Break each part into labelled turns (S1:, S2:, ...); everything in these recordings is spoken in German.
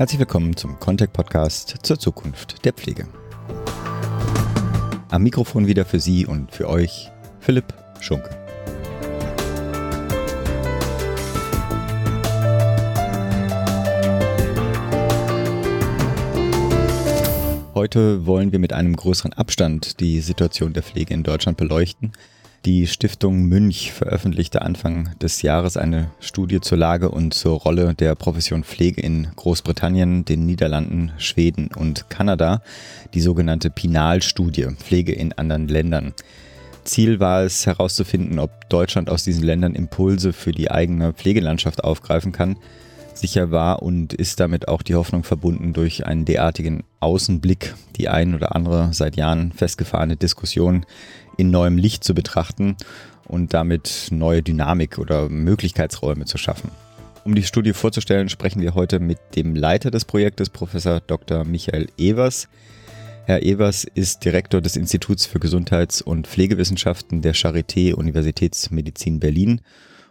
S1: Herzlich willkommen zum Contact Podcast zur Zukunft der Pflege. Am Mikrofon wieder für Sie und für euch Philipp Schunke. Heute wollen wir mit einem größeren Abstand die Situation der Pflege in Deutschland beleuchten die Stiftung Münch veröffentlichte Anfang des Jahres eine Studie zur Lage und zur Rolle der Profession Pflege in Großbritannien, den Niederlanden, Schweden und Kanada, die sogenannte Pinal-Studie Pflege in anderen Ländern. Ziel war es herauszufinden, ob Deutschland aus diesen Ländern Impulse für die eigene Pflegelandschaft aufgreifen kann. Sicher war und ist damit auch die Hoffnung verbunden, durch einen derartigen Außenblick die ein oder andere seit Jahren festgefahrene Diskussion in neuem Licht zu betrachten und damit neue Dynamik oder Möglichkeitsräume zu schaffen. Um die Studie vorzustellen, sprechen wir heute mit dem Leiter des Projektes, Professor Dr. Michael Evers. Herr Evers ist Direktor des Instituts für Gesundheits- und Pflegewissenschaften der Charité Universitätsmedizin Berlin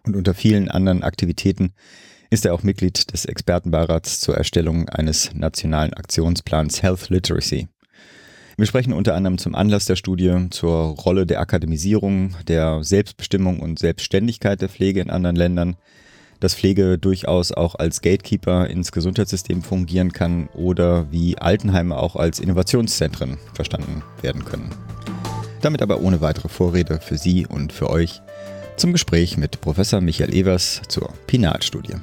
S1: und unter vielen anderen Aktivitäten ist er auch Mitglied des Expertenbeirats zur Erstellung eines nationalen Aktionsplans Health Literacy. Wir sprechen unter anderem zum Anlass der Studie zur Rolle der Akademisierung, der Selbstbestimmung und Selbstständigkeit der Pflege in anderen Ländern, dass Pflege durchaus auch als Gatekeeper ins Gesundheitssystem fungieren kann oder wie Altenheime auch als Innovationszentren verstanden werden können. Damit aber ohne weitere Vorrede für Sie und für euch zum Gespräch mit Professor Michael Evers zur Pinat-Studie.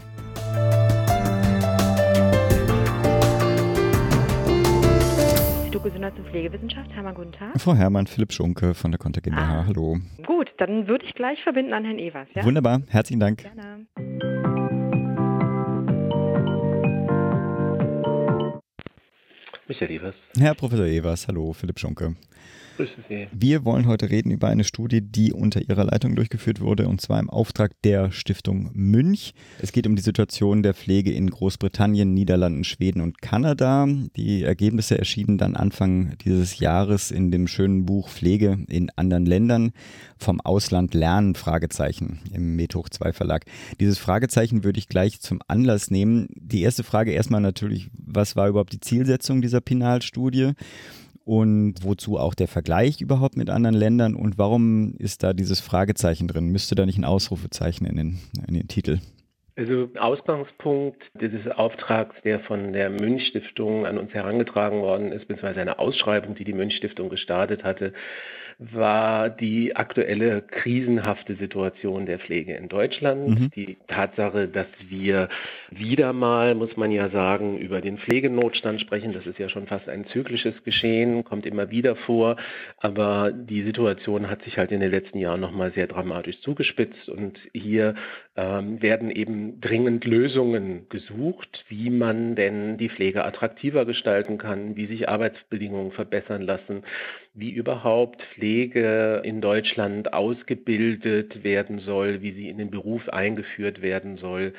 S2: Gesundheits- und Pflegewissenschaft. Hermann, guten Tag.
S1: Frau Hermann, Philipp Schunke von der Konter GmbH. Ah, Hallo.
S2: Gut, dann würde ich gleich verbinden an Herrn Evers.
S1: Ja? Wunderbar, herzlichen Dank. Gerne.
S3: Michael Evers.
S1: Herr Professor Evers, hallo, Philipp Schunke. Wir wollen heute reden über eine Studie, die unter Ihrer Leitung durchgeführt wurde, und zwar im Auftrag der Stiftung Münch. Es geht um die Situation der Pflege in Großbritannien, Niederlanden, Schweden und Kanada. Die Ergebnisse erschienen dann Anfang dieses Jahres in dem schönen Buch Pflege in anderen Ländern vom Ausland lernen, Fragezeichen, im Methoch 2 Verlag. Dieses Fragezeichen würde ich gleich zum Anlass nehmen. Die erste Frage erstmal natürlich, was war überhaupt die Zielsetzung dieser Pinalstudie? Und wozu auch der Vergleich überhaupt mit anderen Ländern und warum ist da dieses Fragezeichen drin? Müsste da nicht ein Ausrufezeichen in den, in den Titel?
S3: Also Ausgangspunkt dieses Auftrags, der von der Münch Stiftung an uns herangetragen worden ist, beziehungsweise eine Ausschreibung, die die Münch Stiftung gestartet hatte, war die aktuelle krisenhafte Situation der Pflege in Deutschland. Mhm. Die Tatsache, dass wir wieder mal, muss man ja sagen, über den Pflegenotstand sprechen. Das ist ja schon fast ein zyklisches Geschehen, kommt immer wieder vor. Aber die Situation hat sich halt in den letzten Jahren nochmal sehr dramatisch zugespitzt. Und hier ähm, werden eben dringend Lösungen gesucht, wie man denn die Pflege attraktiver gestalten kann, wie sich Arbeitsbedingungen verbessern lassen wie überhaupt Pflege in Deutschland ausgebildet werden soll, wie sie in den Beruf eingeführt werden soll,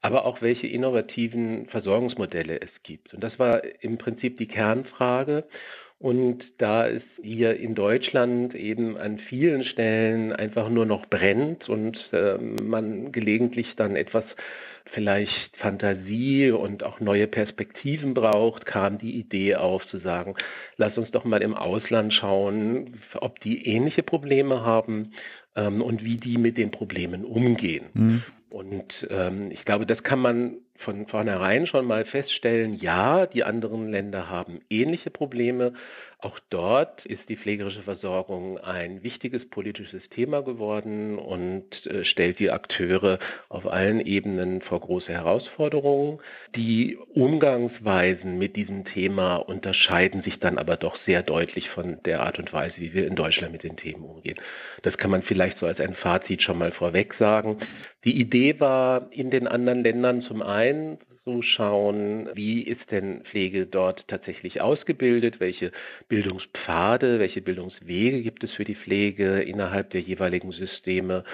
S3: aber auch welche innovativen Versorgungsmodelle es gibt. Und das war im Prinzip die Kernfrage. Und da es hier in Deutschland eben an vielen Stellen einfach nur noch brennt und äh, man gelegentlich dann etwas vielleicht Fantasie und auch neue Perspektiven braucht, kam die Idee auf zu sagen, lass uns doch mal im Ausland schauen, ob die ähnliche Probleme haben ähm, und wie die mit den Problemen umgehen. Mhm. Und ähm, ich glaube, das kann man von vornherein schon mal feststellen, ja, die anderen Länder haben ähnliche Probleme, auch dort ist die pflegerische Versorgung ein wichtiges politisches Thema geworden und äh, stellt die Akteure auf allen Ebenen vor große Herausforderungen. Die Umgangsweisen mit diesem Thema unterscheiden sich dann aber doch sehr deutlich von der Art und Weise, wie wir in Deutschland mit den Themen umgehen. Das kann man vielleicht so als ein Fazit schon mal vorweg sagen. Die Idee war in den anderen Ländern zum einen, anzuschauen, wie ist denn Pflege dort tatsächlich ausgebildet, welche Bildungspfade, welche Bildungswege gibt es für die Pflege innerhalb der jeweiligen Systeme?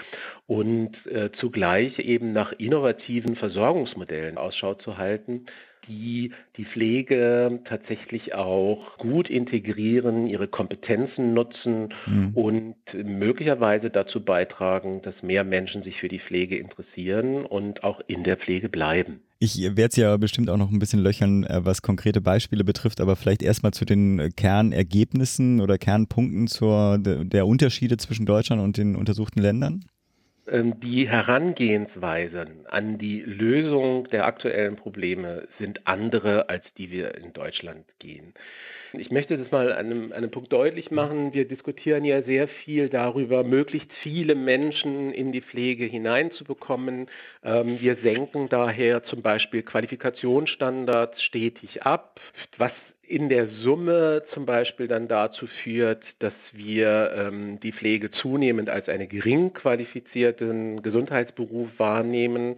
S3: Und äh, zugleich eben nach innovativen Versorgungsmodellen Ausschau zu halten, die die Pflege tatsächlich auch gut integrieren, ihre Kompetenzen nutzen mhm. und möglicherweise dazu beitragen, dass mehr Menschen sich für die Pflege interessieren und auch in der Pflege bleiben.
S1: Ich werde es ja bestimmt auch noch ein bisschen löchern, äh, was konkrete Beispiele betrifft, aber vielleicht erstmal zu den Kernergebnissen oder Kernpunkten zur, der Unterschiede zwischen Deutschland und den untersuchten Ländern.
S3: Ähm, die Herangehensweisen an die Lösung der aktuellen Probleme sind andere, als die wir in Deutschland gehen. Ich möchte das mal an einem, an einem Punkt deutlich machen. Wir diskutieren ja sehr viel darüber, möglichst viele Menschen in die Pflege hineinzubekommen. Ähm, wir senken daher zum Beispiel Qualifikationsstandards stetig ab, was in der Summe zum Beispiel dann dazu führt, dass wir ähm, die Pflege zunehmend als einen gering qualifizierten Gesundheitsberuf wahrnehmen.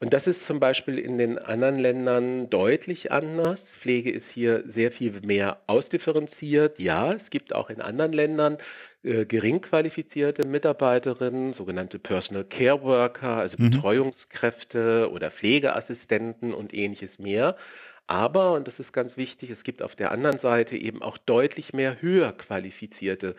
S3: Und das ist zum Beispiel in den anderen Ländern deutlich anders. Pflege ist hier sehr viel mehr ausdifferenziert. Ja, es gibt auch in anderen Ländern äh, gering qualifizierte Mitarbeiterinnen, sogenannte Personal Care Worker, also mhm. Betreuungskräfte oder Pflegeassistenten und ähnliches mehr. Aber, und das ist ganz wichtig, es gibt auf der anderen Seite eben auch deutlich mehr höher qualifizierte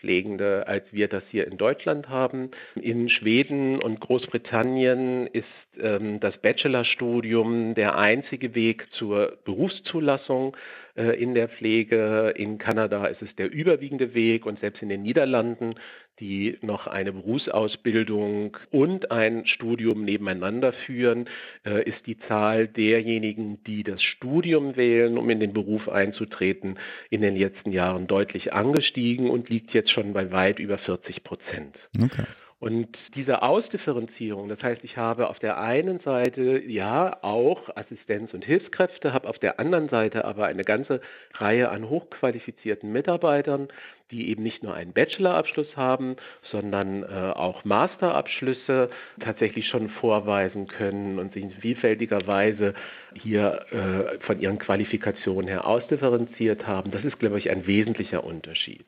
S3: Pflegende, als wir das hier in Deutschland haben. In Schweden und Großbritannien ist ähm, das Bachelorstudium der einzige Weg zur Berufszulassung in der Pflege. In Kanada ist es der überwiegende Weg und selbst in den Niederlanden die noch eine Berufsausbildung und ein Studium nebeneinander führen, äh, ist die Zahl derjenigen, die das Studium wählen, um in den Beruf einzutreten, in den letzten Jahren deutlich angestiegen und liegt jetzt schon bei weit über 40 Prozent. Okay. Und diese Ausdifferenzierung, das heißt, ich habe auf der einen Seite ja auch Assistenz- und Hilfskräfte, habe auf der anderen Seite aber eine ganze Reihe an hochqualifizierten Mitarbeitern, die eben nicht nur einen Bachelorabschluss haben, sondern äh, auch Masterabschlüsse tatsächlich schon vorweisen können und sich in vielfältiger Weise hier äh, von ihren Qualifikationen her ausdifferenziert haben. Das ist, glaube ich, ein wesentlicher Unterschied.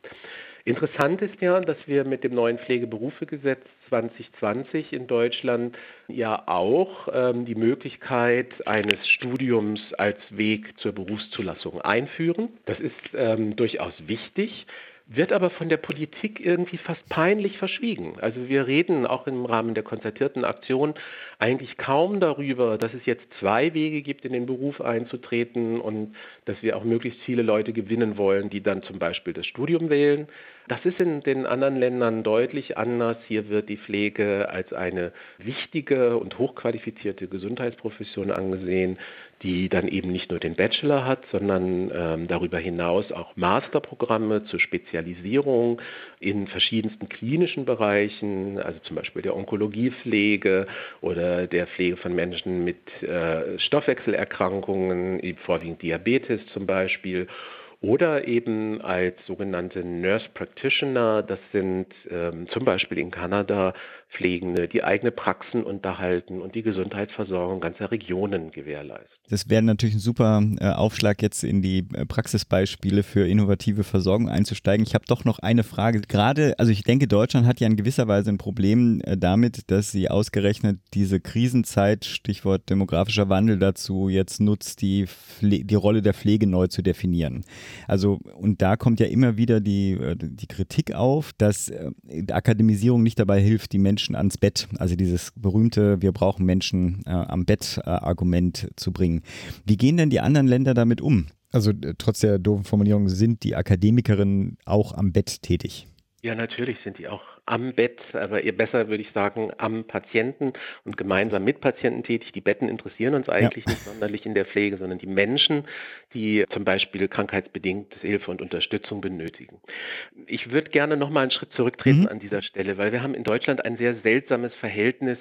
S3: Interessant ist ja, dass wir mit dem neuen Pflegeberufegesetz 2020 in Deutschland ja auch ähm, die Möglichkeit eines Studiums als Weg zur Berufszulassung einführen. Das ist ähm, durchaus wichtig wird aber von der Politik irgendwie fast peinlich verschwiegen. Also wir reden auch im Rahmen der konzertierten Aktion eigentlich kaum darüber, dass es jetzt zwei Wege gibt, in den Beruf einzutreten und dass wir auch möglichst viele Leute gewinnen wollen, die dann zum Beispiel das Studium wählen. Das ist in den anderen Ländern deutlich anders. Hier wird die Pflege als eine wichtige und hochqualifizierte Gesundheitsprofession angesehen die dann eben nicht nur den Bachelor hat, sondern ähm, darüber hinaus auch Masterprogramme zur Spezialisierung in verschiedensten klinischen Bereichen, also zum Beispiel der Onkologiepflege oder der Pflege von Menschen mit äh, Stoffwechselerkrankungen, vorwiegend Diabetes zum Beispiel oder eben als sogenannte Nurse Practitioner, das sind ähm, zum Beispiel in Kanada Pflegende, die eigene Praxen unterhalten und die Gesundheitsversorgung ganzer Regionen gewährleisten.
S1: Das wäre natürlich ein super äh, Aufschlag, jetzt in die äh, Praxisbeispiele für innovative Versorgung einzusteigen. Ich habe doch noch eine Frage. Gerade, also ich denke, Deutschland hat ja in gewisser Weise ein Problem äh, damit, dass sie ausgerechnet diese Krisenzeit, Stichwort demografischer Wandel dazu jetzt nutzt, die, Pfle die Rolle der Pflege neu zu definieren. Also, und da kommt ja immer wieder die, die Kritik auf, dass Akademisierung nicht dabei hilft, die Menschen Menschen ans Bett, also dieses berühmte, wir brauchen Menschen äh, am Bett-Argument äh, zu bringen. Wie gehen denn die anderen Länder damit um? Also äh, trotz der doofen Formulierung, sind die Akademikerinnen auch am Bett tätig?
S3: Ja, natürlich sind die auch am Bett, aber eher besser würde ich sagen, am Patienten und gemeinsam mit Patienten tätig. Die Betten interessieren uns eigentlich ja. nicht sonderlich in der Pflege, sondern die Menschen, die zum Beispiel krankheitsbedingt Hilfe und Unterstützung benötigen. Ich würde gerne noch mal einen Schritt zurücktreten mhm. an dieser Stelle, weil wir haben in Deutschland ein sehr seltsames Verhältnis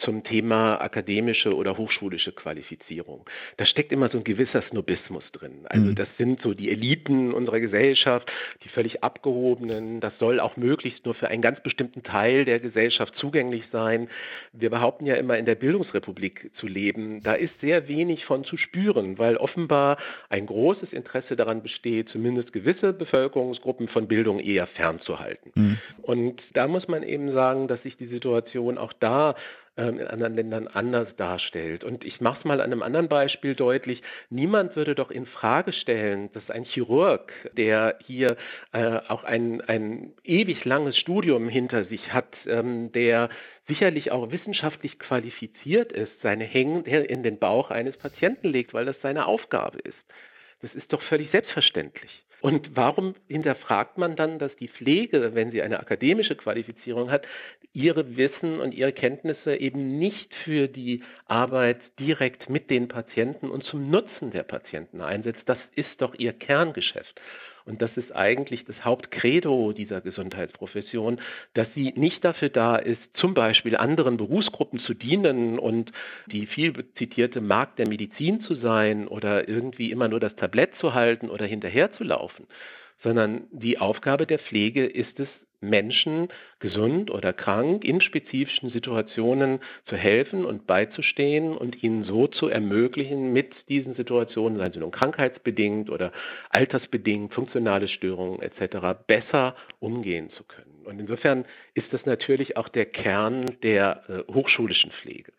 S3: zum Thema akademische oder hochschulische Qualifizierung. Da steckt immer so ein gewisser Snobismus drin. Also mhm. das sind so die Eliten unserer Gesellschaft, die völlig abgehobenen. Das soll auch möglichst nur für einen ganz bestimmten Teil der Gesellschaft zugänglich sein. Wir behaupten ja immer in der Bildungsrepublik zu leben. Da ist sehr wenig von zu spüren, weil offenbar ein großes Interesse daran besteht, zumindest gewisse Bevölkerungsgruppen von Bildung eher fernzuhalten. Mhm. Und da muss man eben sagen, dass sich die Situation auch da ähm, in anderen Ländern anders darstellt. Und ich mache es mal an einem anderen Beispiel deutlich. Niemand würde doch in Frage stellen, dass ein Chirurg, der hier äh, auch ein, ein ewig langes Studium hinter sich hat, ähm, der sicherlich auch wissenschaftlich qualifiziert ist, seine Hände in den Bauch eines Patienten legt, weil das seine Aufgabe ist. Das ist doch völlig selbstverständlich. Und warum hinterfragt man dann, dass die Pflege, wenn sie eine akademische Qualifizierung hat, ihre Wissen und ihre Kenntnisse eben nicht für die Arbeit direkt mit den Patienten und zum Nutzen der Patienten einsetzt? Das ist doch ihr Kerngeschäft. Und das ist eigentlich das Hauptcredo dieser Gesundheitsprofession, dass sie nicht dafür da ist, zum Beispiel anderen Berufsgruppen zu dienen und die viel zitierte Markt der Medizin zu sein oder irgendwie immer nur das Tablett zu halten oder hinterherzulaufen, sondern die Aufgabe der Pflege ist es, Menschen gesund oder krank in spezifischen Situationen zu helfen und beizustehen und ihnen so zu ermöglichen, mit diesen Situationen, seien sie nun krankheitsbedingt oder altersbedingt, funktionale Störungen etc., besser umgehen zu können. Und insofern ist das natürlich auch der Kern der äh, hochschulischen Pflege.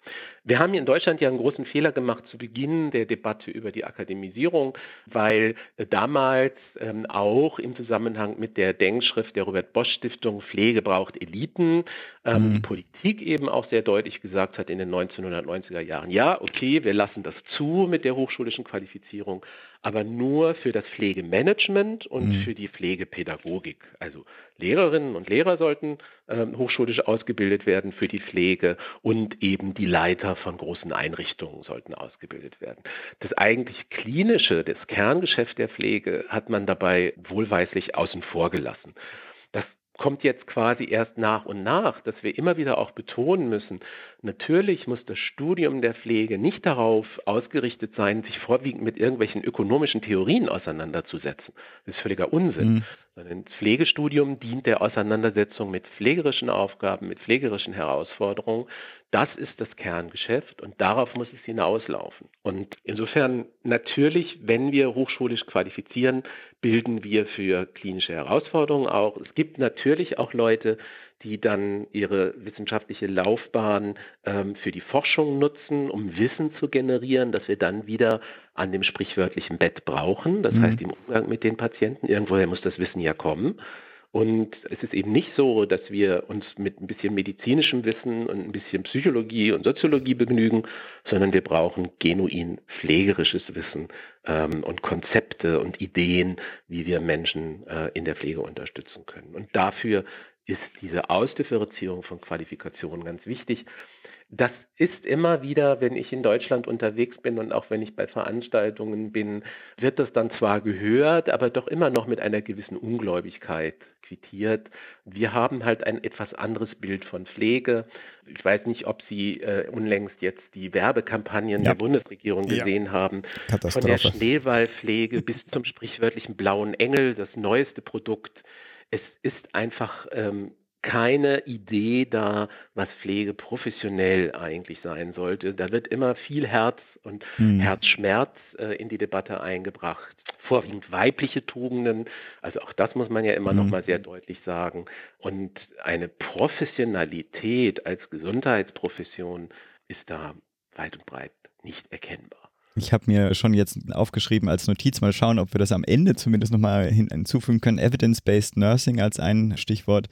S3: Wir haben hier in Deutschland ja einen großen Fehler gemacht zu Beginn der Debatte über die Akademisierung, weil äh, damals ähm, auch im Zusammenhang mit der Denkschrift der Robert Bosch Stiftung Pflege braucht Eliten, ähm, mhm. die Politik eben auch sehr deutlich gesagt hat in den 1990er Jahren, ja, okay, wir lassen das zu mit der hochschulischen Qualifizierung, aber nur für das Pflegemanagement und mhm. für die Pflegepädagogik. Also Lehrerinnen und Lehrer sollten äh, hochschulisch ausgebildet werden für die Pflege und eben die Leiter von großen Einrichtungen sollten ausgebildet werden. Das eigentlich klinische, das Kerngeschäft der Pflege hat man dabei wohlweislich außen vor gelassen kommt jetzt quasi erst nach und nach, dass wir immer wieder auch betonen müssen, natürlich muss das Studium der Pflege nicht darauf ausgerichtet sein, sich vorwiegend mit irgendwelchen ökonomischen Theorien auseinanderzusetzen. Das ist völliger Unsinn. Mhm. Sondern das Pflegestudium dient der Auseinandersetzung mit pflegerischen Aufgaben, mit pflegerischen Herausforderungen. Das ist das Kerngeschäft und darauf muss es hinauslaufen. Und insofern natürlich, wenn wir hochschulisch qualifizieren, bilden wir für klinische Herausforderungen auch. Es gibt natürlich auch Leute, die dann ihre wissenschaftliche Laufbahn ähm, für die Forschung nutzen, um Wissen zu generieren, das wir dann wieder an dem sprichwörtlichen Bett brauchen. Das mhm. heißt, im Umgang mit den Patienten, irgendwoher muss das Wissen ja kommen. Und es ist eben nicht so, dass wir uns mit ein bisschen medizinischem Wissen und ein bisschen Psychologie und Soziologie begnügen, sondern wir brauchen genuin pflegerisches Wissen ähm, und Konzepte und Ideen, wie wir Menschen äh, in der Pflege unterstützen können. Und dafür ist diese Ausdifferenzierung von Qualifikationen ganz wichtig. Das ist immer wieder, wenn ich in Deutschland unterwegs bin und auch wenn ich bei Veranstaltungen bin, wird das dann zwar gehört, aber doch immer noch mit einer gewissen Ungläubigkeit quittiert. Wir haben halt ein etwas anderes Bild von Pflege. Ich weiß nicht, ob Sie äh, unlängst jetzt die Werbekampagnen ja. der Bundesregierung gesehen ja. haben. Von der Schneewallpflege bis zum sprichwörtlichen blauen Engel, das neueste Produkt. Es ist einfach ähm, keine Idee da, was Pflege professionell eigentlich sein sollte. Da wird immer viel Herz und hm. Herzschmerz äh, in die Debatte eingebracht. Vorwiegend weibliche Tugenden, also auch das muss man ja immer hm. noch mal sehr deutlich sagen. Und eine Professionalität als Gesundheitsprofession ist da weit und breit nicht erkennbar.
S1: Ich habe mir schon jetzt aufgeschrieben als Notiz, mal schauen, ob wir das am Ende zumindest nochmal hinzufügen können. Evidence-Based Nursing als ein Stichwort.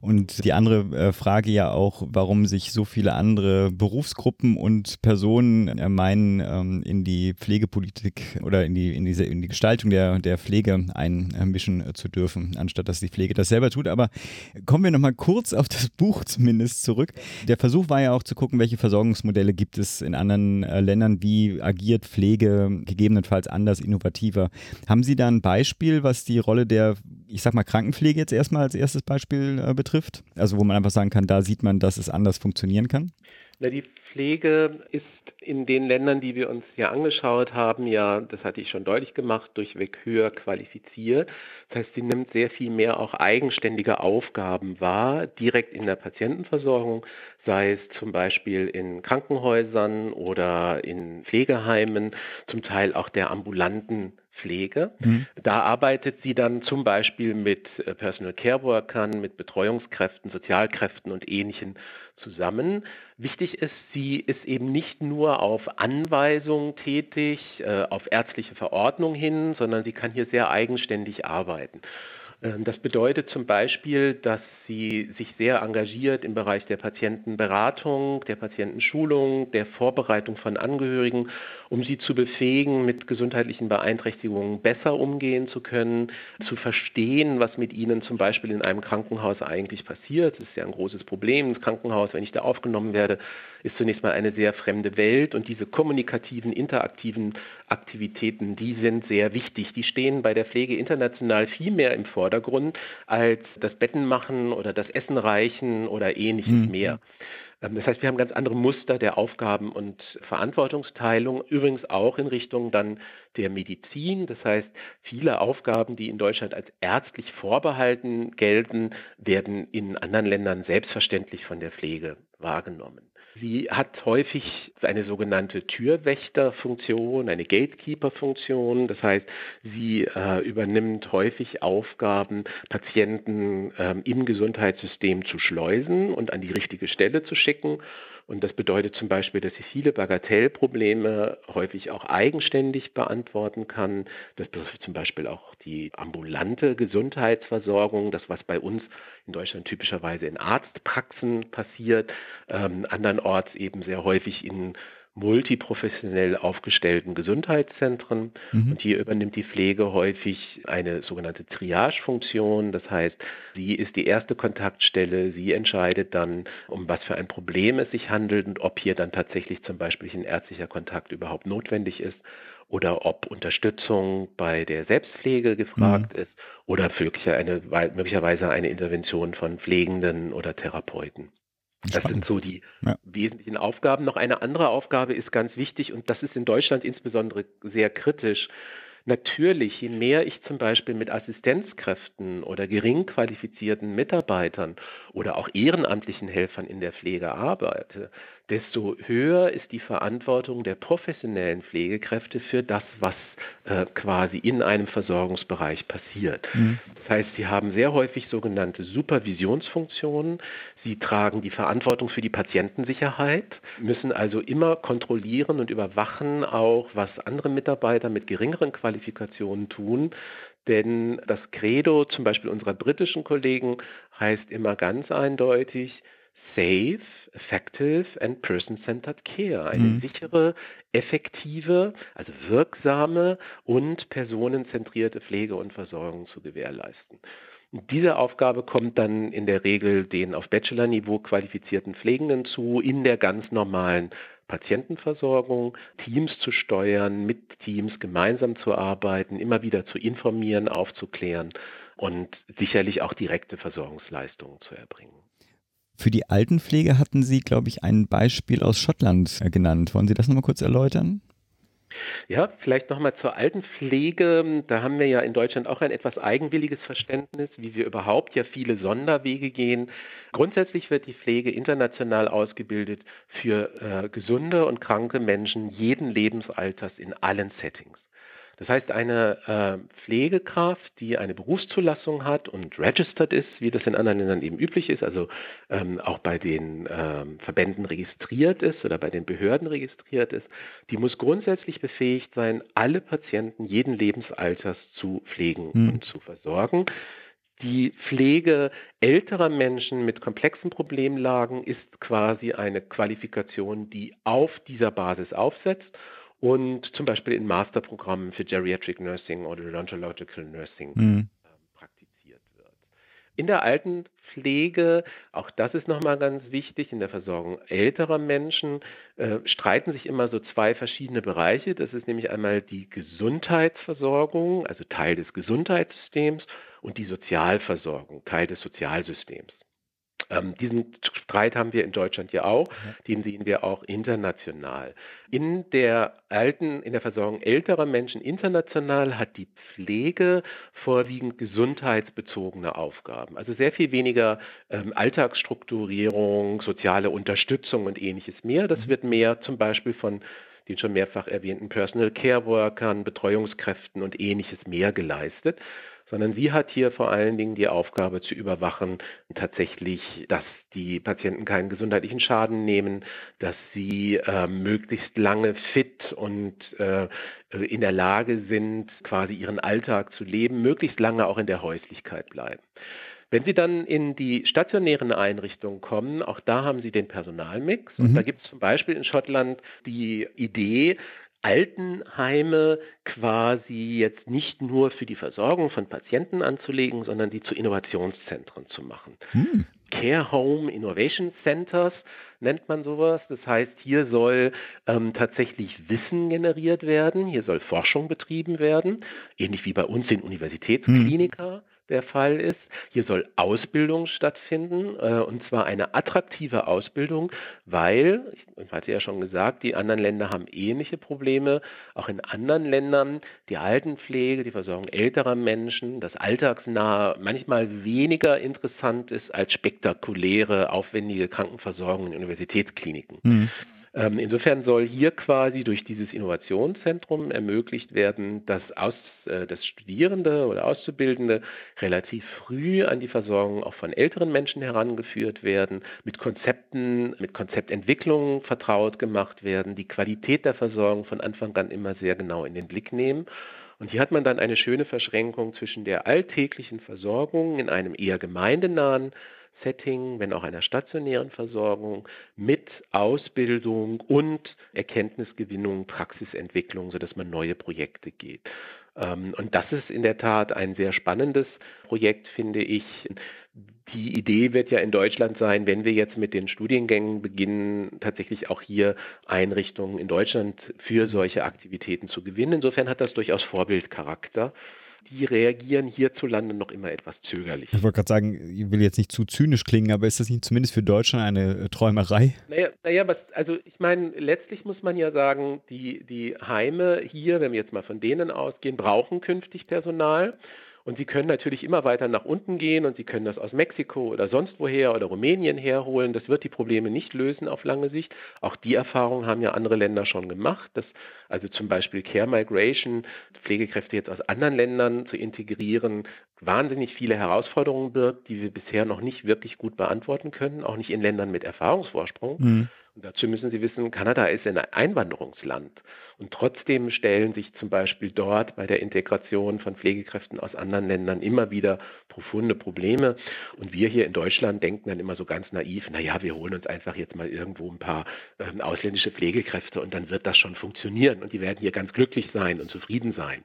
S1: Und die andere äh, Frage ja auch, warum sich so viele andere Berufsgruppen und Personen äh, meinen, ähm, in die Pflegepolitik oder in die, in diese, in die Gestaltung der, der Pflege einmischen zu dürfen, anstatt dass die Pflege das selber tut. Aber kommen wir nochmal kurz auf das Buch zumindest zurück. Der Versuch war ja auch zu gucken, welche Versorgungsmodelle gibt es in anderen äh, Ländern, wie agiert organisiert Pflege gegebenenfalls anders, innovativer. Haben Sie da ein Beispiel, was die Rolle der, ich sag mal, Krankenpflege jetzt erstmal als erstes Beispiel äh, betrifft? Also wo man einfach sagen kann, da sieht man, dass es anders funktionieren kann?
S3: Na, die Pflege ist in den Ländern, die wir uns ja angeschaut haben, ja, das hatte ich schon deutlich gemacht, durchweg höher qualifiziert. Das heißt, sie nimmt sehr viel mehr auch eigenständige Aufgaben wahr, direkt in der Patientenversorgung, sei es zum Beispiel in Krankenhäusern oder in Pflegeheimen, zum Teil auch der ambulanten Pflege. Mhm. Da arbeitet sie dann zum Beispiel mit äh, Personal Care Workern, mit Betreuungskräften, Sozialkräften und Ähnlichen zusammen. Wichtig ist, sie ist eben nicht nur auf Anweisung tätig, äh, auf ärztliche Verordnung hin, sondern sie kann hier sehr eigenständig arbeiten. Ähm, das bedeutet zum Beispiel, dass sie sich sehr engagiert im Bereich der Patientenberatung, der Patientenschulung, der Vorbereitung von Angehörigen, um sie zu befähigen, mit gesundheitlichen Beeinträchtigungen besser umgehen zu können, zu verstehen, was mit ihnen zum Beispiel in einem Krankenhaus eigentlich passiert. Das ist ja ein großes Problem. Das Krankenhaus, wenn ich da aufgenommen werde, ist zunächst mal eine sehr fremde Welt und diese kommunikativen, interaktiven Aktivitäten, die sind sehr wichtig. Die stehen bei der Pflege international viel mehr im Vordergrund als das Bettenmachen oder das Essen reichen oder ähnliches mhm. mehr. Ähm, das heißt, wir haben ganz andere Muster der Aufgaben- und Verantwortungsteilung, übrigens auch in Richtung dann der Medizin. Das heißt, viele Aufgaben, die in Deutschland als ärztlich vorbehalten gelten, werden in anderen Ländern selbstverständlich von der Pflege wahrgenommen. Sie hat häufig eine sogenannte Türwächterfunktion, eine Gatekeeper-Funktion. Das heißt, sie äh, übernimmt häufig Aufgaben, Patienten ähm, im Gesundheitssystem zu schleusen und an die richtige Stelle zu schicken. Und das bedeutet zum Beispiel, dass sie viele Bagatellprobleme häufig auch eigenständig beantworten kann. Das betrifft zum Beispiel auch die ambulante Gesundheitsversorgung, das was bei uns in Deutschland typischerweise in Arztpraxen passiert, ähm, andernorts eben sehr häufig in multiprofessionell aufgestellten Gesundheitszentren. Mhm. Und hier übernimmt die Pflege häufig eine sogenannte Triage-Funktion. Das heißt, sie ist die erste Kontaktstelle. Sie entscheidet dann, um was für ein Problem es sich handelt und ob hier dann tatsächlich zum Beispiel ein ärztlicher Kontakt überhaupt notwendig ist oder ob Unterstützung bei der Selbstpflege gefragt mhm. ist oder möglicherweise eine Intervention von Pflegenden oder Therapeuten. Das sind so die ja. wesentlichen Aufgaben. Noch eine andere Aufgabe ist ganz wichtig und das ist in Deutschland insbesondere sehr kritisch. Natürlich, je mehr ich zum Beispiel mit Assistenzkräften oder gering qualifizierten Mitarbeitern oder auch ehrenamtlichen Helfern in der Pflege arbeite, desto höher ist die Verantwortung der professionellen Pflegekräfte für das, was äh, quasi in einem Versorgungsbereich passiert. Mhm. Das heißt, sie haben sehr häufig sogenannte Supervisionsfunktionen. Sie tragen die Verantwortung für die Patientensicherheit, müssen also immer kontrollieren und überwachen auch, was andere Mitarbeiter mit geringeren Qualifikationen tun. Denn das Credo zum Beispiel unserer britischen Kollegen heißt immer ganz eindeutig, safe, effective and person-centered care. Eine mhm. sichere, effektive, also wirksame und personenzentrierte Pflege und Versorgung zu gewährleisten. Diese Aufgabe kommt dann in der Regel den auf Bachelor-Niveau qualifizierten Pflegenden zu, in der ganz normalen Patientenversorgung, Teams zu steuern, mit Teams gemeinsam zu arbeiten, immer wieder zu informieren, aufzuklären und sicherlich auch direkte Versorgungsleistungen zu erbringen.
S1: Für die Altenpflege hatten Sie, glaube ich, ein Beispiel aus Schottland äh, genannt. Wollen Sie das nochmal kurz erläutern?
S3: Ja, vielleicht nochmal zur Altenpflege. Da haben wir ja in Deutschland auch ein etwas eigenwilliges Verständnis, wie wir überhaupt ja viele Sonderwege gehen. Grundsätzlich wird die Pflege international ausgebildet für äh, gesunde und kranke Menschen jeden Lebensalters in allen Settings. Das heißt, eine äh, Pflegekraft, die eine Berufszulassung hat und registered ist, wie das in anderen Ländern eben üblich ist, also ähm, auch bei den ähm, Verbänden registriert ist oder bei den Behörden registriert ist, die muss grundsätzlich befähigt sein, alle Patienten jeden Lebensalters zu pflegen hm. und zu versorgen. Die Pflege älterer Menschen mit komplexen Problemlagen ist quasi eine Qualifikation, die auf dieser Basis aufsetzt und zum Beispiel in Masterprogrammen für Geriatric Nursing oder Odontological Nursing mhm. praktiziert wird. In der Altenpflege, auch das ist nochmal ganz wichtig, in der Versorgung älterer Menschen äh, streiten sich immer so zwei verschiedene Bereiche. Das ist nämlich einmal die Gesundheitsversorgung, also Teil des Gesundheitssystems, und die Sozialversorgung, Teil des Sozialsystems. Ähm, diesen Streit haben wir in Deutschland ja auch, den sehen wir auch international. In der alten, in der Versorgung älterer Menschen international hat die Pflege vorwiegend gesundheitsbezogene Aufgaben. Also sehr viel weniger ähm, Alltagsstrukturierung, soziale Unterstützung und ähnliches mehr. Das mhm. wird mehr zum Beispiel von den schon mehrfach erwähnten Personal Care Workern, Betreuungskräften und ähnliches mehr geleistet sondern sie hat hier vor allen Dingen die Aufgabe zu überwachen, tatsächlich, dass die Patienten keinen gesundheitlichen Schaden nehmen, dass sie äh, möglichst lange fit und äh, in der Lage sind, quasi ihren Alltag zu leben, möglichst lange auch in der Häuslichkeit bleiben. Wenn Sie dann in die stationären Einrichtungen kommen, auch da haben Sie den Personalmix. Mhm. Und da gibt es zum Beispiel in Schottland die Idee, Altenheime quasi jetzt nicht nur für die Versorgung von Patienten anzulegen, sondern die zu Innovationszentren zu machen. Hm. Care Home Innovation Centers nennt man sowas. Das heißt, hier soll ähm, tatsächlich Wissen generiert werden, hier soll Forschung betrieben werden, ähnlich wie bei uns in Universitätskliniker. Hm der Fall ist. Hier soll Ausbildung stattfinden, äh, und zwar eine attraktive Ausbildung, weil, ich hatte ja schon gesagt, die anderen Länder haben ähnliche Probleme. Auch in anderen Ländern die Altenpflege, die Versorgung älterer Menschen, das Alltagsnahe manchmal weniger interessant ist als spektakuläre, aufwendige Krankenversorgung in Universitätskliniken. Mhm. Ähm, insofern soll hier quasi durch dieses Innovationszentrum ermöglicht werden, dass, Aus, äh, dass Studierende oder Auszubildende relativ früh an die Versorgung auch von älteren Menschen herangeführt werden, mit Konzepten, mit Konzeptentwicklung vertraut gemacht werden, die Qualität der Versorgung von Anfang an immer sehr genau in den Blick nehmen. Und hier hat man dann eine schöne Verschränkung zwischen der alltäglichen Versorgung in einem eher gemeindenahen Setting, wenn auch einer stationären Versorgung, mit Ausbildung und Erkenntnisgewinnung, Praxisentwicklung, sodass man neue Projekte geht. Ähm, und das ist in der Tat ein sehr spannendes Projekt, finde ich. Die Idee wird ja in Deutschland sein, wenn wir jetzt mit den Studiengängen beginnen, tatsächlich auch hier Einrichtungen in Deutschland für solche Aktivitäten zu gewinnen. Insofern hat das durchaus Vorbildcharakter die reagieren hierzulande noch immer etwas zögerlich.
S1: Ich wollte gerade sagen, ich will jetzt nicht zu zynisch klingen, aber ist das nicht zumindest für Deutschland eine äh, Träumerei?
S3: Naja, naja was, also ich meine, letztlich muss man ja sagen, die, die Heime hier, wenn wir jetzt mal von denen ausgehen, brauchen künftig Personal. Und Sie können natürlich immer weiter nach unten gehen und Sie können das aus Mexiko oder sonst woher oder Rumänien herholen. Das wird die Probleme nicht lösen auf lange Sicht. Auch die Erfahrung haben ja andere Länder schon gemacht, dass also zum Beispiel Care Migration, Pflegekräfte jetzt aus anderen Ländern zu integrieren, wahnsinnig viele Herausforderungen birgt, die wir bisher noch nicht wirklich gut beantworten können, auch nicht in Ländern mit Erfahrungsvorsprung. Mhm. Und dazu müssen Sie wissen, Kanada ist ein Einwanderungsland. Und trotzdem stellen sich zum Beispiel dort bei der Integration von Pflegekräften aus anderen Ländern immer wieder profunde Probleme. Und wir hier in Deutschland denken dann immer so ganz naiv, naja, wir holen uns einfach jetzt mal irgendwo ein paar äh, ausländische Pflegekräfte und dann wird das schon funktionieren und die werden hier ganz glücklich sein und zufrieden sein.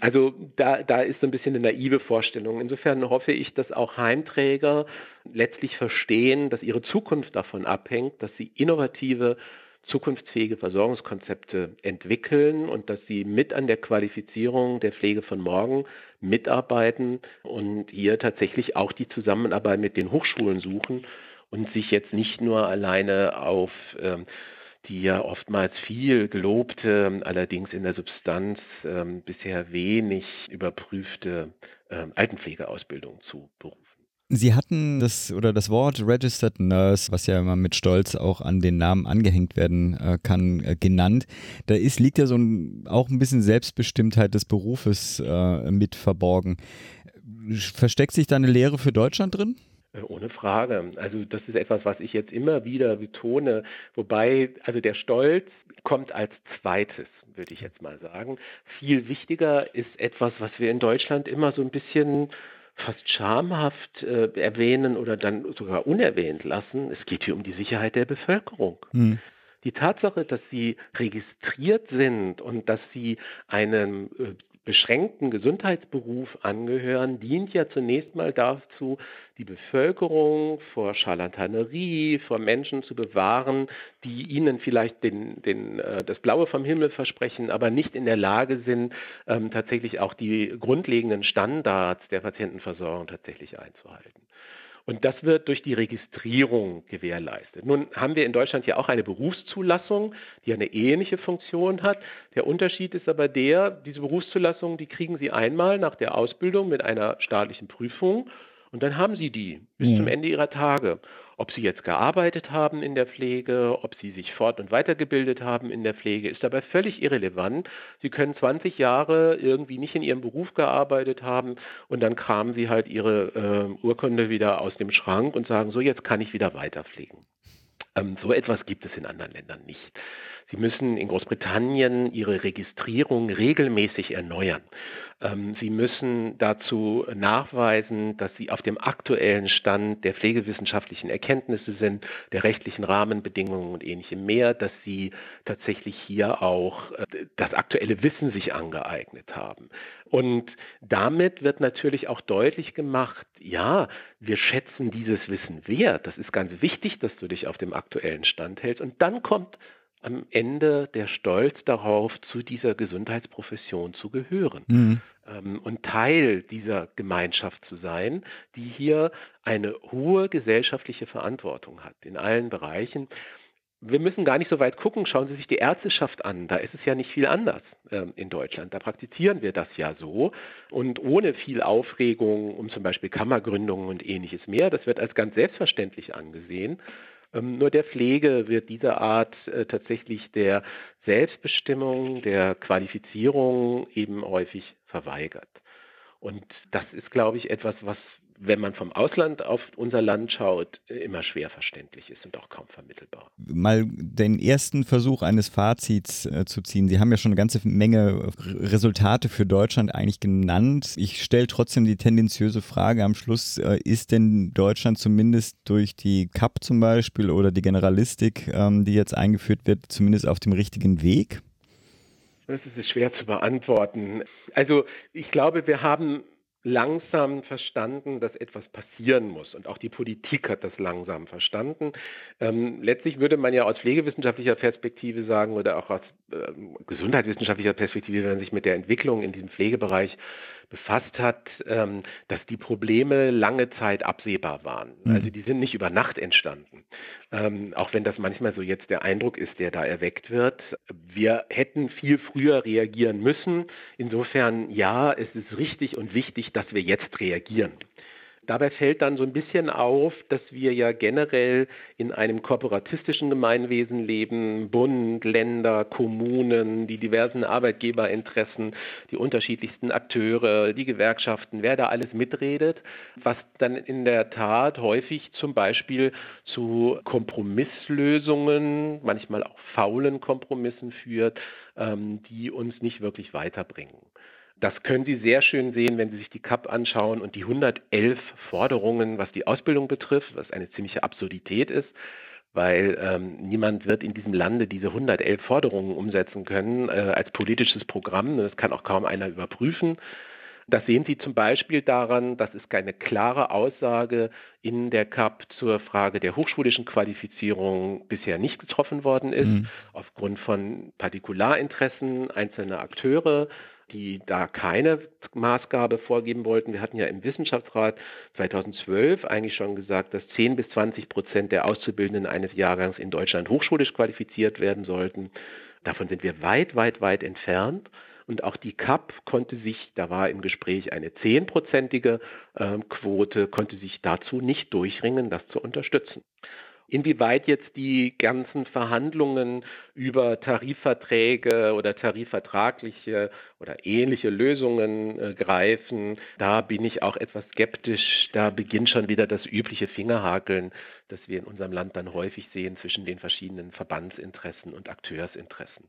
S3: Also da, da ist so ein bisschen eine naive Vorstellung. Insofern hoffe ich, dass auch Heimträger letztlich verstehen, dass ihre Zukunft davon abhängt, dass sie innovative, zukunftsfähige Versorgungskonzepte entwickeln und dass sie mit an der Qualifizierung der Pflege von morgen mitarbeiten und hier tatsächlich auch die Zusammenarbeit mit den Hochschulen suchen und sich jetzt nicht nur alleine auf ähm, die ja oftmals viel gelobte, allerdings in der Substanz ähm, bisher wenig überprüfte ähm, Altenpflegeausbildung zu berufen.
S1: Sie hatten das oder das Wort Registered Nurse, was ja immer mit Stolz auch an den Namen angehängt werden äh, kann, äh, genannt. Da ist, liegt ja so ein, auch ein bisschen Selbstbestimmtheit des Berufes äh, mit verborgen. Versteckt sich da eine Lehre für Deutschland drin?
S3: Äh, ohne Frage. Also das ist etwas, was ich jetzt immer wieder betone. Wobei, also der Stolz kommt als zweites, würde ich jetzt mal sagen. Viel wichtiger ist etwas, was wir in Deutschland immer so ein bisschen fast schamhaft äh, erwähnen oder dann sogar unerwähnt lassen. Es geht hier um die Sicherheit der Bevölkerung. Mhm. Die Tatsache, dass sie registriert sind und dass sie einem äh, beschränkten Gesundheitsberuf angehören, dient ja zunächst mal dazu, die Bevölkerung vor Scharlatanerie, vor Menschen zu bewahren, die ihnen vielleicht den, den, äh, das Blaue vom Himmel versprechen, aber nicht in der Lage sind, ähm, tatsächlich auch die grundlegenden Standards der Patientenversorgung tatsächlich einzuhalten. Und das wird durch die Registrierung gewährleistet. Nun haben wir in Deutschland ja auch eine Berufszulassung, die eine ähnliche Funktion hat. Der Unterschied ist aber der, diese Berufszulassung, die kriegen Sie einmal nach der Ausbildung mit einer staatlichen Prüfung und dann haben Sie die bis mhm. zum Ende Ihrer Tage. Ob Sie jetzt gearbeitet haben in der Pflege, ob Sie sich fort- und weitergebildet haben in der Pflege, ist dabei völlig irrelevant. Sie können 20 Jahre irgendwie nicht in Ihrem Beruf gearbeitet haben und dann kramen Sie halt Ihre äh, Urkunde wieder aus dem Schrank und sagen, so jetzt kann ich wieder weiterpflegen. Ähm, so etwas gibt es in anderen Ländern nicht. Sie müssen in Großbritannien Ihre Registrierung regelmäßig erneuern. Ähm, Sie müssen dazu nachweisen, dass Sie auf dem aktuellen Stand der pflegewissenschaftlichen Erkenntnisse sind, der rechtlichen Rahmenbedingungen und ähnlichem mehr, dass Sie tatsächlich hier auch äh, das aktuelle Wissen sich angeeignet haben. Und damit wird natürlich auch deutlich gemacht, ja, wir schätzen dieses Wissen wert. Das ist ganz wichtig, dass du dich auf dem aktuellen Stand hältst. Und dann kommt am Ende der Stolz darauf, zu dieser Gesundheitsprofession zu gehören mhm. ähm, und Teil dieser Gemeinschaft zu sein, die hier eine hohe gesellschaftliche Verantwortung hat in allen Bereichen. Wir müssen gar nicht so weit gucken. Schauen Sie sich die Ärzteschaft an. Da ist es ja nicht viel anders äh, in Deutschland. Da praktizieren wir das ja so und ohne viel Aufregung um zum Beispiel Kammergründungen und ähnliches mehr. Das wird als ganz selbstverständlich angesehen. Ähm, nur der Pflege wird diese Art äh, tatsächlich der Selbstbestimmung, der Qualifizierung eben häufig verweigert. Und das ist, glaube ich, etwas, was wenn man vom Ausland auf unser Land schaut, immer schwer verständlich ist und auch kaum vermittelbar.
S1: Mal den ersten Versuch eines Fazits äh, zu ziehen. Sie haben ja schon eine ganze Menge Resultate für Deutschland eigentlich genannt. Ich stelle trotzdem die tendenziöse Frage am Schluss, äh, ist denn Deutschland zumindest durch die CAP zum Beispiel oder die Generalistik, ähm, die jetzt eingeführt wird, zumindest auf dem richtigen Weg?
S3: Das ist schwer zu beantworten. Also ich glaube, wir haben langsam verstanden, dass etwas passieren muss. Und auch die Politik hat das langsam verstanden. Ähm, letztlich würde man ja aus pflegewissenschaftlicher Perspektive sagen oder auch aus äh, gesundheitswissenschaftlicher Perspektive, wenn man sich mit der Entwicklung in diesem Pflegebereich befasst hat, ähm, dass die Probleme lange Zeit absehbar waren. Mhm. Also die sind nicht über Nacht entstanden. Ähm, auch wenn das manchmal so jetzt der Eindruck ist, der da erweckt wird. Wir hätten viel früher reagieren müssen. Insofern, ja, es ist richtig und wichtig, dass wir jetzt reagieren. Dabei fällt dann so ein bisschen auf, dass wir ja generell in einem kooperatistischen Gemeinwesen leben, Bund, Länder, Kommunen, die diversen Arbeitgeberinteressen, die unterschiedlichsten Akteure, die Gewerkschaften, wer da alles mitredet, was dann in der Tat häufig zum Beispiel zu Kompromisslösungen, manchmal auch faulen Kompromissen führt, ähm, die uns nicht wirklich weiterbringen. Das können Sie sehr schön sehen, wenn Sie sich die CAP anschauen und die 111 Forderungen, was die Ausbildung betrifft, was eine ziemliche Absurdität ist, weil ähm, niemand wird in diesem Lande diese 111 Forderungen umsetzen können äh, als politisches Programm. Das kann auch kaum einer überprüfen. Das sehen Sie zum Beispiel daran, dass es keine klare Aussage in der CAP zur Frage der hochschulischen Qualifizierung bisher nicht getroffen worden ist, mhm. aufgrund von Partikularinteressen einzelner Akteure die da keine Maßgabe vorgeben wollten. Wir hatten ja im Wissenschaftsrat 2012 eigentlich schon gesagt, dass 10 bis 20 Prozent der Auszubildenden eines Jahrgangs in Deutschland hochschulisch qualifiziert werden sollten. Davon sind wir weit, weit, weit entfernt. Und auch die CAP konnte sich, da war im Gespräch eine zehnprozentige äh, Quote, konnte sich dazu nicht durchringen, das zu unterstützen. Inwieweit jetzt die ganzen Verhandlungen über Tarifverträge oder tarifvertragliche oder ähnliche Lösungen äh, greifen, da bin ich auch etwas skeptisch. Da beginnt schon wieder das übliche Fingerhakeln, das wir in unserem Land dann häufig sehen zwischen den verschiedenen Verbandsinteressen und Akteursinteressen.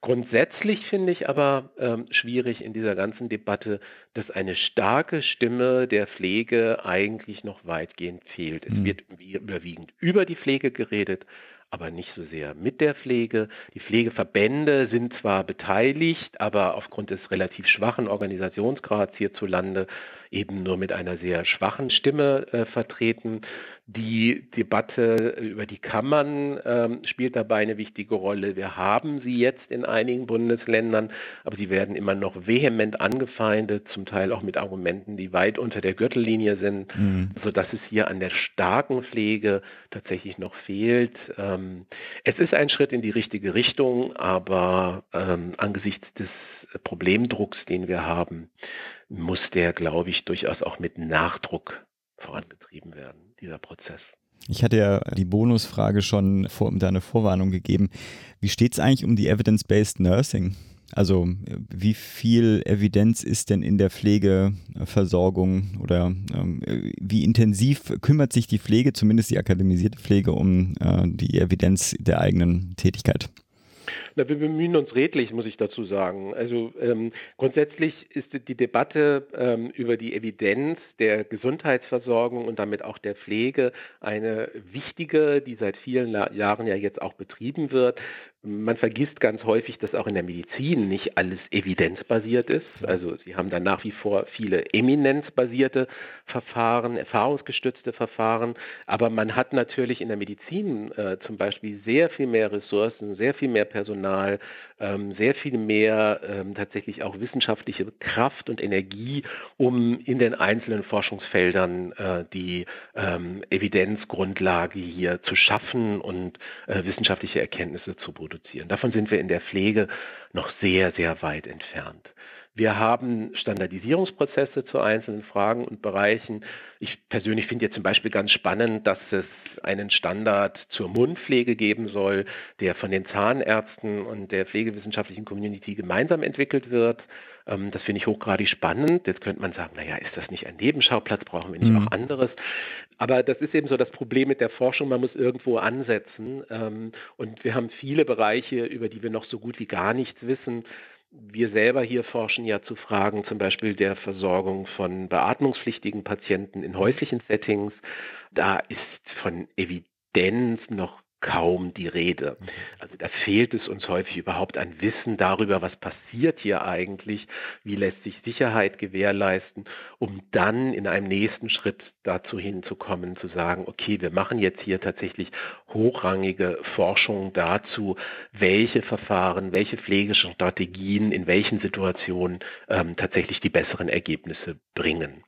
S3: Grundsätzlich finde ich aber ähm, schwierig in dieser ganzen Debatte, dass eine starke Stimme der Pflege eigentlich noch weitgehend fehlt. Es mhm. wird überwiegend über die Pflege geredet, aber nicht so sehr mit der Pflege. Die Pflegeverbände sind zwar beteiligt, aber aufgrund des relativ schwachen Organisationsgrads hierzulande eben nur mit einer sehr schwachen Stimme äh, vertreten. Die Debatte über die Kammern ähm, spielt dabei eine wichtige Rolle. Wir haben sie jetzt in einigen Bundesländern, aber sie werden immer noch vehement angefeindet, zum Teil auch mit Argumenten, die weit unter der Gürtellinie sind, mhm. sodass es hier an der starken Pflege tatsächlich noch fehlt. Ähm, es ist ein Schritt in die richtige Richtung, aber ähm, angesichts des Problemdrucks, den wir haben, muss der, glaube ich, durchaus auch mit Nachdruck vorangetrieben werden, dieser Prozess.
S1: Ich hatte ja die Bonusfrage schon vor, da eine Vorwarnung gegeben. Wie steht es eigentlich um die Evidence-Based Nursing? Also wie viel Evidenz ist denn in der Pflegeversorgung oder ähm, wie intensiv kümmert sich die Pflege, zumindest die akademisierte Pflege, um äh, die Evidenz der eigenen Tätigkeit?
S3: Na, wir bemühen uns redlich, muss ich dazu sagen. Also ähm, grundsätzlich ist die Debatte ähm, über die Evidenz der Gesundheitsversorgung und damit auch der Pflege eine wichtige, die seit vielen Jahren ja jetzt auch betrieben wird. Man vergisst ganz häufig, dass auch in der Medizin nicht alles evidenzbasiert ist. Also Sie haben da nach wie vor viele eminenzbasierte Verfahren, erfahrungsgestützte Verfahren. Aber man hat natürlich in der Medizin äh, zum Beispiel sehr viel mehr Ressourcen, sehr viel mehr Personal, ähm, sehr viel mehr ähm, tatsächlich auch wissenschaftliche Kraft und Energie, um in den einzelnen Forschungsfeldern äh, die ähm, Evidenzgrundlage hier zu schaffen und äh, wissenschaftliche Erkenntnisse zu produzieren. Davon sind wir in der Pflege noch sehr, sehr weit entfernt. Wir haben Standardisierungsprozesse zu einzelnen Fragen und Bereichen. Ich persönlich finde jetzt zum Beispiel ganz spannend, dass es einen Standard zur Mundpflege geben soll, der von den Zahnärzten und der pflegewissenschaftlichen Community gemeinsam entwickelt wird. Ähm, das finde ich hochgradig spannend. Jetzt könnte man sagen, naja, ist das nicht ein Nebenschauplatz? Brauchen wir nicht mhm. auch anderes? Aber das ist eben so das Problem mit der Forschung. Man muss irgendwo ansetzen. Ähm, und wir haben viele Bereiche, über die wir noch so gut wie gar nichts wissen. Wir selber hier forschen ja zu Fragen zum Beispiel der Versorgung von beatmungspflichtigen Patienten in häuslichen Settings. Da ist von Evidenz noch kaum die Rede. Mhm. Also da fehlt es uns häufig überhaupt an Wissen darüber, was passiert hier eigentlich, wie lässt sich Sicherheit gewährleisten, um dann in einem nächsten Schritt dazu hinzukommen, zu sagen, okay, wir machen jetzt hier tatsächlich hochrangige Forschung dazu, welche Verfahren, welche pflegischen Strategien in welchen Situationen ähm, tatsächlich die besseren Ergebnisse bringen.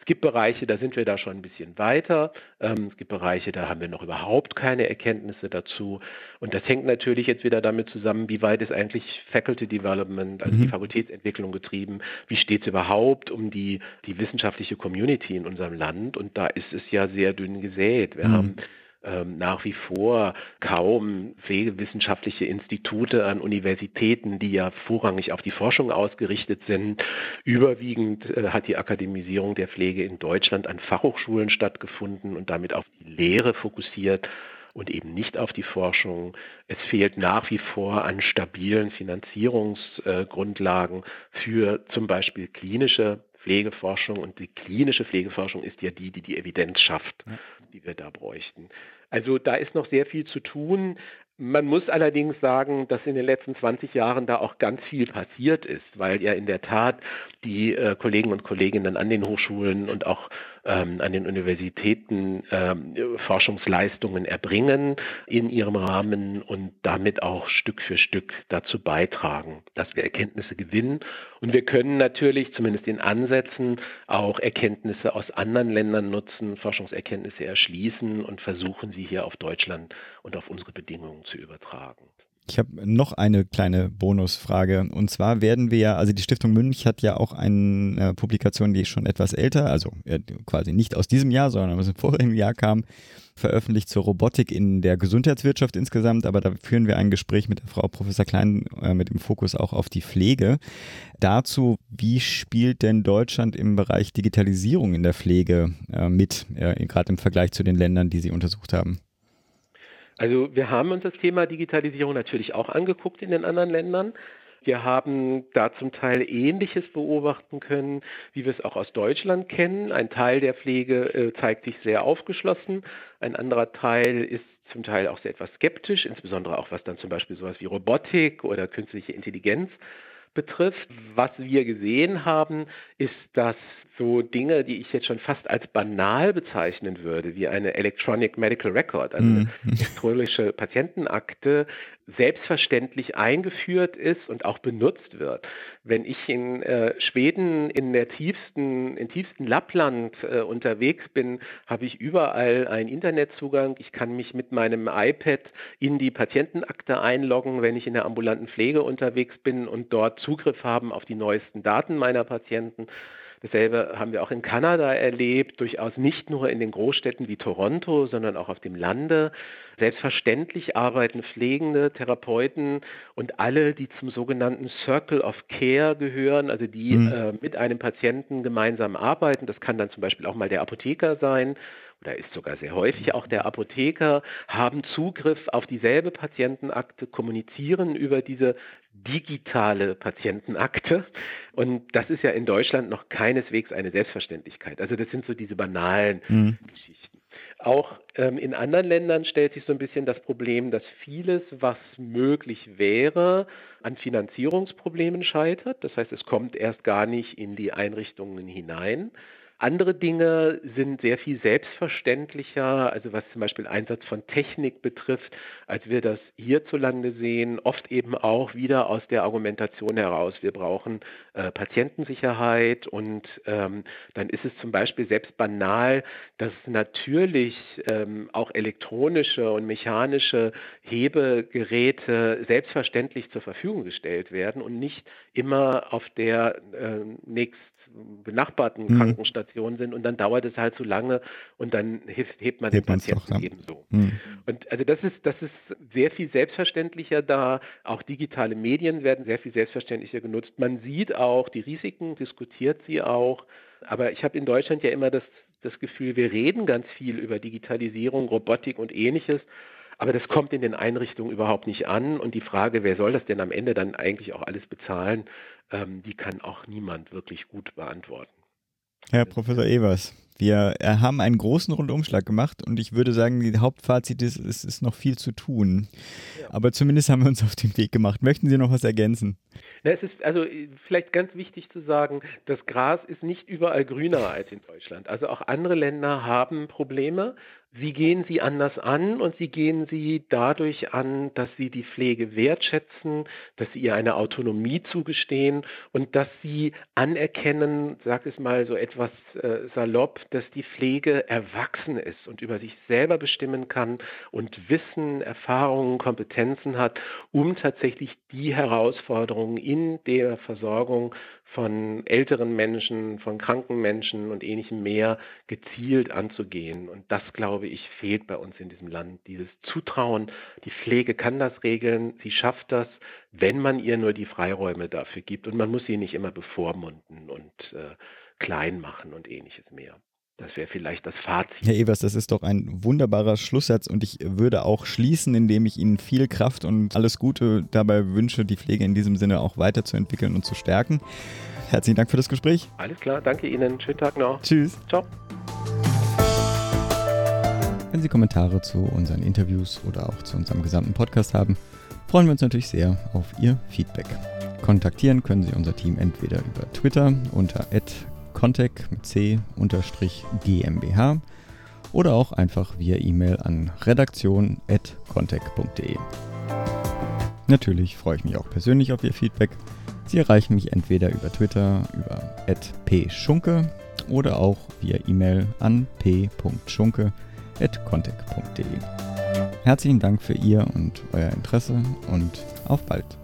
S3: Es gibt Bereiche, da sind wir da schon ein bisschen weiter. Ähm, es gibt Bereiche, da haben wir noch überhaupt keine Erkenntnisse dazu. Und das hängt natürlich jetzt wieder damit zusammen, wie weit ist eigentlich Faculty Development, also mhm. die Fakultätsentwicklung getrieben, wie steht es überhaupt um die, die wissenschaftliche Community in unserem Land. Und da ist es ja sehr dünn gesät. Wir mhm. haben ähm, nach wie vor kaum pflegewissenschaftliche Institute an Universitäten, die ja vorrangig auf die Forschung ausgerichtet sind. Überwiegend äh, hat die Akademisierung der Pflege in Deutschland an Fachhochschulen stattgefunden und damit auf die Lehre fokussiert und eben nicht auf die Forschung. Es fehlt nach wie vor an stabilen Finanzierungsgrundlagen für zum Beispiel klinische Pflegeforschung und die klinische Pflegeforschung ist ja die, die die Evidenz schafft, die wir da bräuchten. Also da ist noch sehr viel zu tun. Man muss allerdings sagen, dass in den letzten 20 Jahren da auch ganz viel passiert ist, weil ja in der Tat die äh, Kollegen und Kolleginnen an den Hochschulen und auch ähm, an den Universitäten ähm, Forschungsleistungen erbringen in ihrem Rahmen und damit auch Stück für Stück dazu beitragen, dass wir Erkenntnisse gewinnen. Und wir können natürlich zumindest in Ansätzen auch Erkenntnisse aus anderen Ländern nutzen, Forschungserkenntnisse erschließen und versuchen, sie hier auf Deutschland und auf unsere Bedingungen zu übertragen.
S1: Ich habe noch eine kleine Bonusfrage. Und zwar werden wir ja, also die Stiftung Münch hat ja auch eine Publikation, die schon etwas älter, also quasi nicht aus diesem Jahr, sondern aus dem vorigen Jahr kam, veröffentlicht zur Robotik in der Gesundheitswirtschaft insgesamt. Aber da führen wir ein Gespräch mit der Frau Professor Klein äh, mit dem Fokus auch auf die Pflege. Dazu, wie spielt denn Deutschland im Bereich Digitalisierung in der Pflege äh, mit, äh, gerade im Vergleich zu den Ländern, die Sie untersucht haben?
S3: Also wir haben uns das Thema Digitalisierung natürlich auch angeguckt in den anderen Ländern. Wir haben da zum Teil Ähnliches beobachten können, wie wir es auch aus Deutschland kennen. Ein Teil der Pflege äh, zeigt sich sehr aufgeschlossen, ein anderer Teil ist zum Teil auch sehr etwas skeptisch, insbesondere auch was dann zum Beispiel sowas wie Robotik oder künstliche Intelligenz betrifft. Was wir gesehen haben, ist, dass so Dinge, die ich jetzt schon fast als banal bezeichnen würde, wie eine Electronic Medical Record, also eine mhm. elektronische Patientenakte, selbstverständlich eingeführt ist und auch benutzt wird. Wenn ich in äh, Schweden in der tiefsten, in tiefsten Lappland äh, unterwegs bin, habe ich überall einen Internetzugang. Ich kann mich mit meinem iPad in die Patientenakte einloggen, wenn ich in der ambulanten Pflege unterwegs bin und dort Zugriff haben auf die neuesten Daten meiner Patienten. Dasselbe haben wir auch in Kanada erlebt, durchaus nicht nur in den Großstädten wie Toronto, sondern auch auf dem Lande. Selbstverständlich arbeiten Pflegende, Therapeuten und alle, die zum sogenannten Circle of Care gehören, also die mhm. äh, mit einem Patienten gemeinsam arbeiten. Das kann dann zum Beispiel auch mal der Apotheker sein oder ist sogar sehr häufig auch der Apotheker, haben Zugriff auf dieselbe Patientenakte, kommunizieren über diese digitale Patientenakte. Und das ist ja in Deutschland noch keineswegs eine Selbstverständlichkeit. Also das sind so diese banalen mhm. Geschichten. Auch ähm, in anderen Ländern stellt sich so ein bisschen das Problem, dass vieles, was möglich wäre, an Finanzierungsproblemen scheitert. Das heißt, es kommt erst gar nicht in die Einrichtungen hinein. Andere Dinge sind sehr viel selbstverständlicher, also was zum Beispiel Einsatz von Technik betrifft, als wir das hierzulande sehen, oft eben auch wieder aus der Argumentation heraus. Wir brauchen äh, Patientensicherheit und ähm, dann ist es zum Beispiel selbst banal, dass natürlich ähm, auch elektronische und mechanische Hebegeräte selbstverständlich zur Verfügung gestellt werden und nicht immer auf der äh, nächst benachbarten mhm. Krankenstationen sind und dann dauert es halt zu lange und dann hebt, hebt man hebt den Patienten ebenso. Mhm. Und also das ist, das ist sehr viel selbstverständlicher da. Auch digitale Medien werden sehr viel selbstverständlicher genutzt. Man sieht auch die Risiken, diskutiert sie auch. Aber ich habe in Deutschland ja immer das, das Gefühl, wir reden ganz viel über Digitalisierung, Robotik und ähnliches. Aber das kommt in den Einrichtungen überhaupt nicht an. Und die Frage, wer soll das denn am Ende dann eigentlich auch alles bezahlen, ähm, die kann auch niemand wirklich gut beantworten.
S1: Herr Professor Evers, wir äh, haben einen großen Rundumschlag gemacht und ich würde sagen, die Hauptfazit ist, es ist noch viel zu tun. Ja. Aber zumindest haben wir uns auf den Weg gemacht. Möchten Sie noch was ergänzen?
S3: Na, es ist also vielleicht ganz wichtig zu sagen, das Gras ist nicht überall grüner als in Deutschland. Also auch andere Länder haben Probleme. Sie gehen sie anders an und sie gehen sie dadurch an, dass sie die Pflege wertschätzen, dass sie ihr eine Autonomie zugestehen und dass sie anerkennen, sag es mal so etwas äh, salopp, dass die Pflege erwachsen ist und über sich selber bestimmen kann und Wissen, Erfahrungen, Kompetenzen hat, um tatsächlich die Herausforderungen in der Versorgung von älteren Menschen, von kranken Menschen und ähnlichem mehr gezielt anzugehen. Und das, glaube ich, fehlt bei uns in diesem Land. Dieses Zutrauen, die Pflege kann das regeln, sie schafft das, wenn man ihr nur die Freiräume dafür gibt. Und man muss sie nicht immer bevormunden und äh, klein machen und ähnliches mehr. Das wäre vielleicht das Fazit.
S1: Herr Evers, das ist doch ein wunderbarer Schlusssatz und ich würde auch schließen, indem ich Ihnen viel Kraft und alles Gute dabei wünsche, die Pflege in diesem Sinne auch weiterzuentwickeln und zu stärken. Herzlichen Dank für das Gespräch.
S3: Alles klar, danke Ihnen. Schönen Tag noch.
S1: Tschüss.
S3: Ciao.
S1: Wenn Sie Kommentare zu unseren Interviews oder auch zu unserem gesamten Podcast haben, freuen wir uns natürlich sehr auf Ihr Feedback. Kontaktieren können Sie unser Team entweder über Twitter unter contact mit c GmbH oder auch einfach via E-Mail an redaktion.contact.de. Natürlich freue ich mich auch persönlich auf Ihr Feedback. Sie erreichen mich entweder über Twitter über @pschunke oder auch via E-Mail an p.schunke@contact.de. Herzlichen Dank für Ihr und euer Interesse und auf bald.